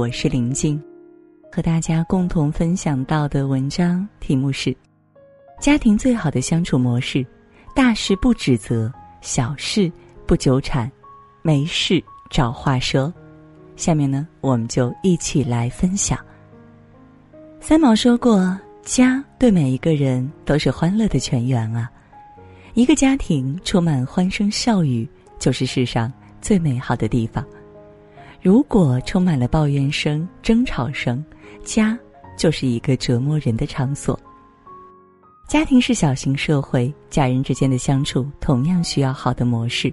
我是林静，和大家共同分享到的文章题目是：家庭最好的相处模式，大事不指责，小事不纠缠，没事找话说。下面呢，我们就一起来分享。三毛说过：“家对每一个人都是欢乐的泉源啊，一个家庭充满欢声笑语，就是世上最美好的地方。如果充满了抱怨声、争吵声，家就是一个折磨人的场所。家庭是小型社会，家人之间的相处同样需要好的模式。”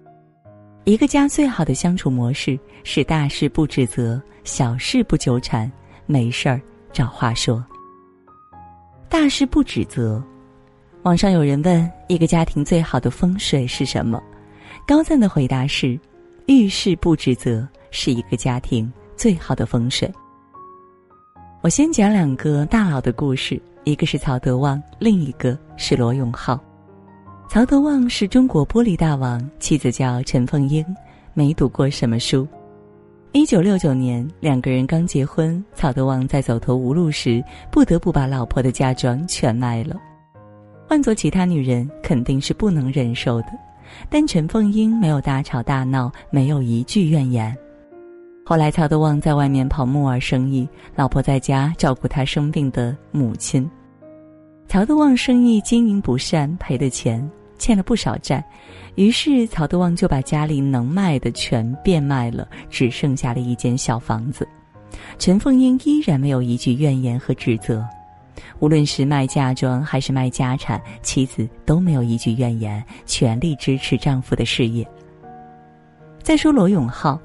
一个家最好的相处模式是大事不指责，小事不纠缠，没事儿找话说。大事不指责。网上有人问一个家庭最好的风水是什么？高赞的回答是：遇事不指责是一个家庭最好的风水。我先讲两个大佬的故事，一个是曹德旺，另一个是罗永浩。曹德旺是中国玻璃大王，妻子叫陈凤英，没读过什么书。一九六九年，两个人刚结婚，曹德旺在走投无路时，不得不把老婆的嫁妆全卖了。换做其他女人，肯定是不能忍受的，但陈凤英没有大吵大闹，没有一句怨言。后来，曹德旺在外面跑木耳生意，老婆在家照顾他生病的母亲。曹德旺生意经营不善，赔的钱。欠了不少债，于是曹德旺就把家里能卖的全变卖了，只剩下了一间小房子。陈凤英依然没有一句怨言和指责，无论是卖嫁妆还是卖家产，妻子都没有一句怨言，全力支持丈夫的事业。再说罗永浩，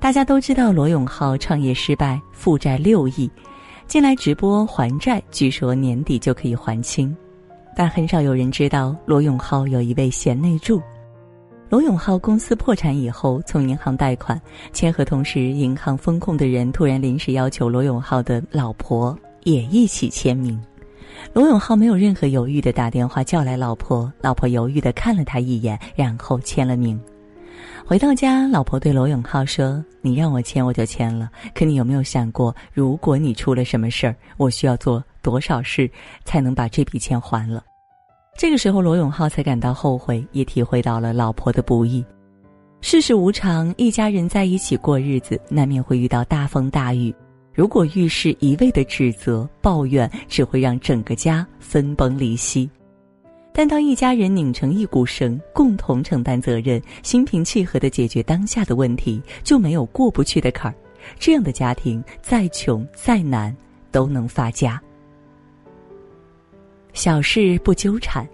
大家都知道罗永浩创业失败，负债六亿，近来直播还债，据说年底就可以还清。但很少有人知道，罗永浩有一位贤内助。罗永浩公司破产以后，从银行贷款签合同时，银行风控的人突然临时要求罗永浩的老婆也一起签名。罗永浩没有任何犹豫的打电话叫来老婆，老婆犹豫的看了他一眼，然后签了名。回到家，老婆对罗永浩说：“你让我签，我就签了。可你有没有想过，如果你出了什么事儿，我需要做？”多少事才能把这笔钱还了？这个时候，罗永浩才感到后悔，也体会到了老婆的不易。世事无常，一家人在一起过日子，难免会遇到大风大雨。如果遇事一味的指责、抱怨，只会让整个家分崩离析。但当一家人拧成一股绳，共同承担责任，心平气和的解决当下的问题，就没有过不去的坎儿。这样的家庭，再穷再难，都能发家。小事不纠缠。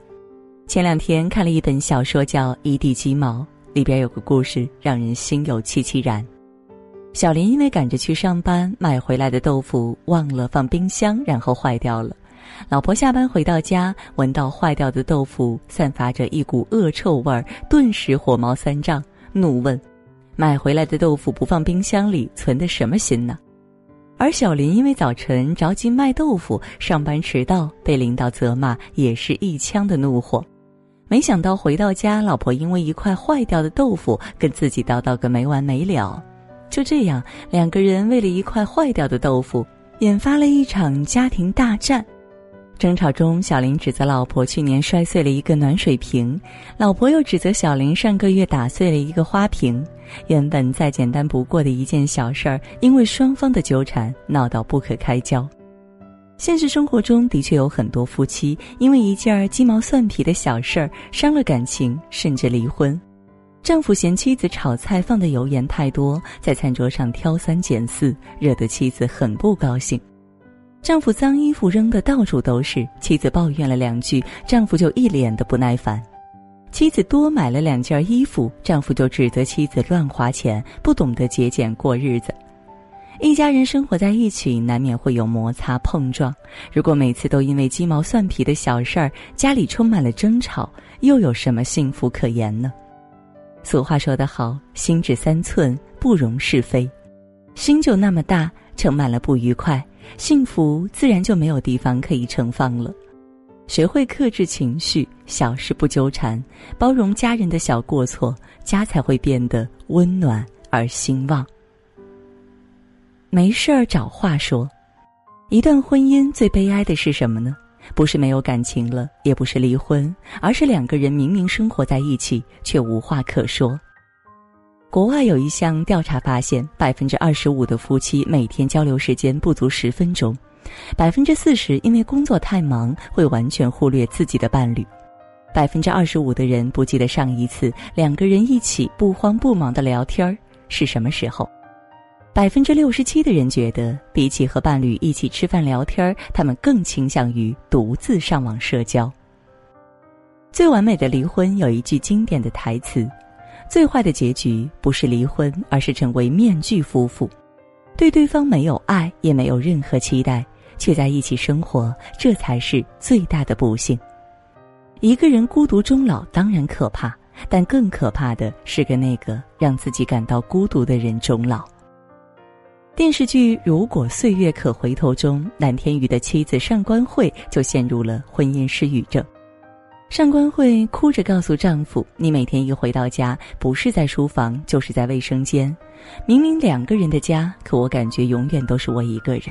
前两天看了一本小说，叫《一地鸡毛》，里边有个故事让人心有戚戚然。小林因为赶着去上班，买回来的豆腐忘了放冰箱，然后坏掉了。老婆下班回到家，闻到坏掉的豆腐散发着一股恶臭味儿，顿时火冒三丈，怒问：“买回来的豆腐不放冰箱里，存的什么心呢？”而小林因为早晨着急卖豆腐，上班迟到，被领导责骂，也是一腔的怒火。没想到回到家，老婆因为一块坏掉的豆腐跟自己叨叨个没完没了。就这样，两个人为了一块坏掉的豆腐，引发了一场家庭大战。争吵中，小林指责老婆去年摔碎了一个暖水瓶，老婆又指责小林上个月打碎了一个花瓶。原本再简单不过的一件小事儿，因为双方的纠缠闹到不可开交。现实生活中的确有很多夫妻因为一件鸡毛蒜皮的小事儿伤了感情，甚至离婚。丈夫嫌妻子炒菜放的油盐太多，在餐桌上挑三拣四，惹得妻子很不高兴。丈夫脏衣服扔的到处都是，妻子抱怨了两句，丈夫就一脸的不耐烦。妻子多买了两件衣服，丈夫就指责妻子乱花钱，不懂得节俭过日子。一家人生活在一起，难免会有摩擦碰撞。如果每次都因为鸡毛蒜皮的小事儿，家里充满了争吵，又有什么幸福可言呢？俗话说得好，心只三寸，不容是非。心就那么大，盛满了不愉快。幸福自然就没有地方可以盛放了。学会克制情绪，小事不纠缠，包容家人的小过错，家才会变得温暖而兴旺。没事儿找话说。一段婚姻最悲哀的是什么呢？不是没有感情了，也不是离婚，而是两个人明明生活在一起，却无话可说。国外有一项调查发现，百分之二十五的夫妻每天交流时间不足十分钟，百分之四十因为工作太忙会完全忽略自己的伴侣，百分之二十五的人不记得上一次两个人一起不慌不忙的聊天是什么时候。百分之六十七的人觉得，比起和伴侣一起吃饭聊天他们更倾向于独自上网社交。最完美的离婚有一句经典的台词：“最坏的结局不是离婚，而是成为面具夫妇，对对方没有爱，也没有任何期待，却在一起生活，这才是最大的不幸。”一个人孤独终老当然可怕，但更可怕的是跟那个让自己感到孤独的人终老。电视剧《如果岁月可回头》中，蓝天宇的妻子上官慧就陷入了婚姻失语症。上官慧哭着告诉丈夫：“你每天一回到家，不是在书房，就是在卫生间。明明两个人的家，可我感觉永远都是我一个人。”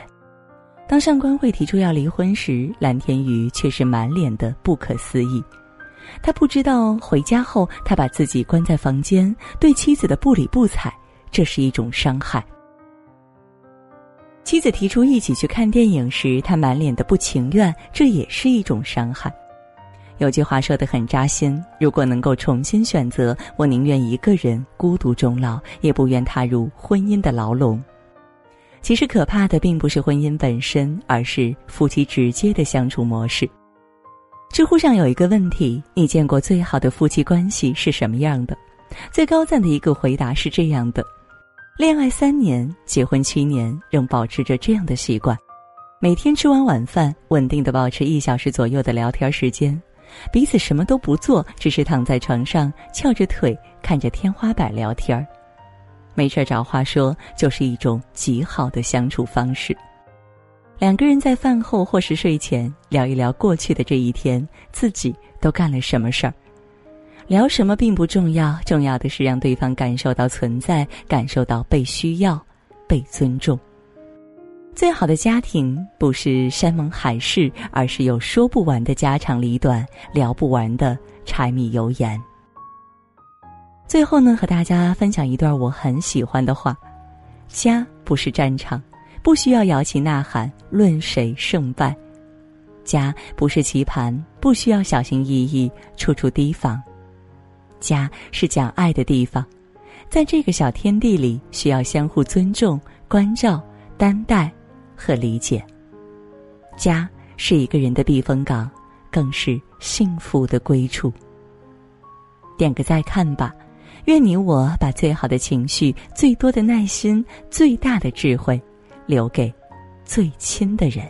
当上官慧提出要离婚时，蓝天宇却是满脸的不可思议。他不知道回家后，他把自己关在房间，对妻子的不理不睬，这是一种伤害。妻子提出一起去看电影时，他满脸的不情愿，这也是一种伤害。有句话说的很扎心：如果能够重新选择，我宁愿一个人孤独终老，也不愿踏入婚姻的牢笼。其实可怕的并不是婚姻本身，而是夫妻直接的相处模式。知乎上有一个问题：你见过最好的夫妻关系是什么样的？最高赞的一个回答是这样的。恋爱三年，结婚七年，仍保持着这样的习惯：每天吃完晚饭，稳定的保持一小时左右的聊天时间，彼此什么都不做，只是躺在床上翘着腿看着天花板聊天儿。没事儿找话说，就是一种极好的相处方式。两个人在饭后或是睡前聊一聊过去的这一天，自己都干了什么事儿。聊什么并不重要，重要的是让对方感受到存在，感受到被需要、被尊重。最好的家庭不是山盟海誓，而是有说不完的家长里短，聊不完的柴米油盐。最后呢，和大家分享一段我很喜欢的话：家不是战场，不需要摇旗呐喊论谁胜败；家不是棋盘，不需要小心翼翼处处提防。家是讲爱的地方，在这个小天地里，需要相互尊重、关照、担待和理解。家是一个人的避风港，更是幸福的归处。点个再看吧，愿你我把最好的情绪、最多的耐心、最大的智慧，留给最亲的人。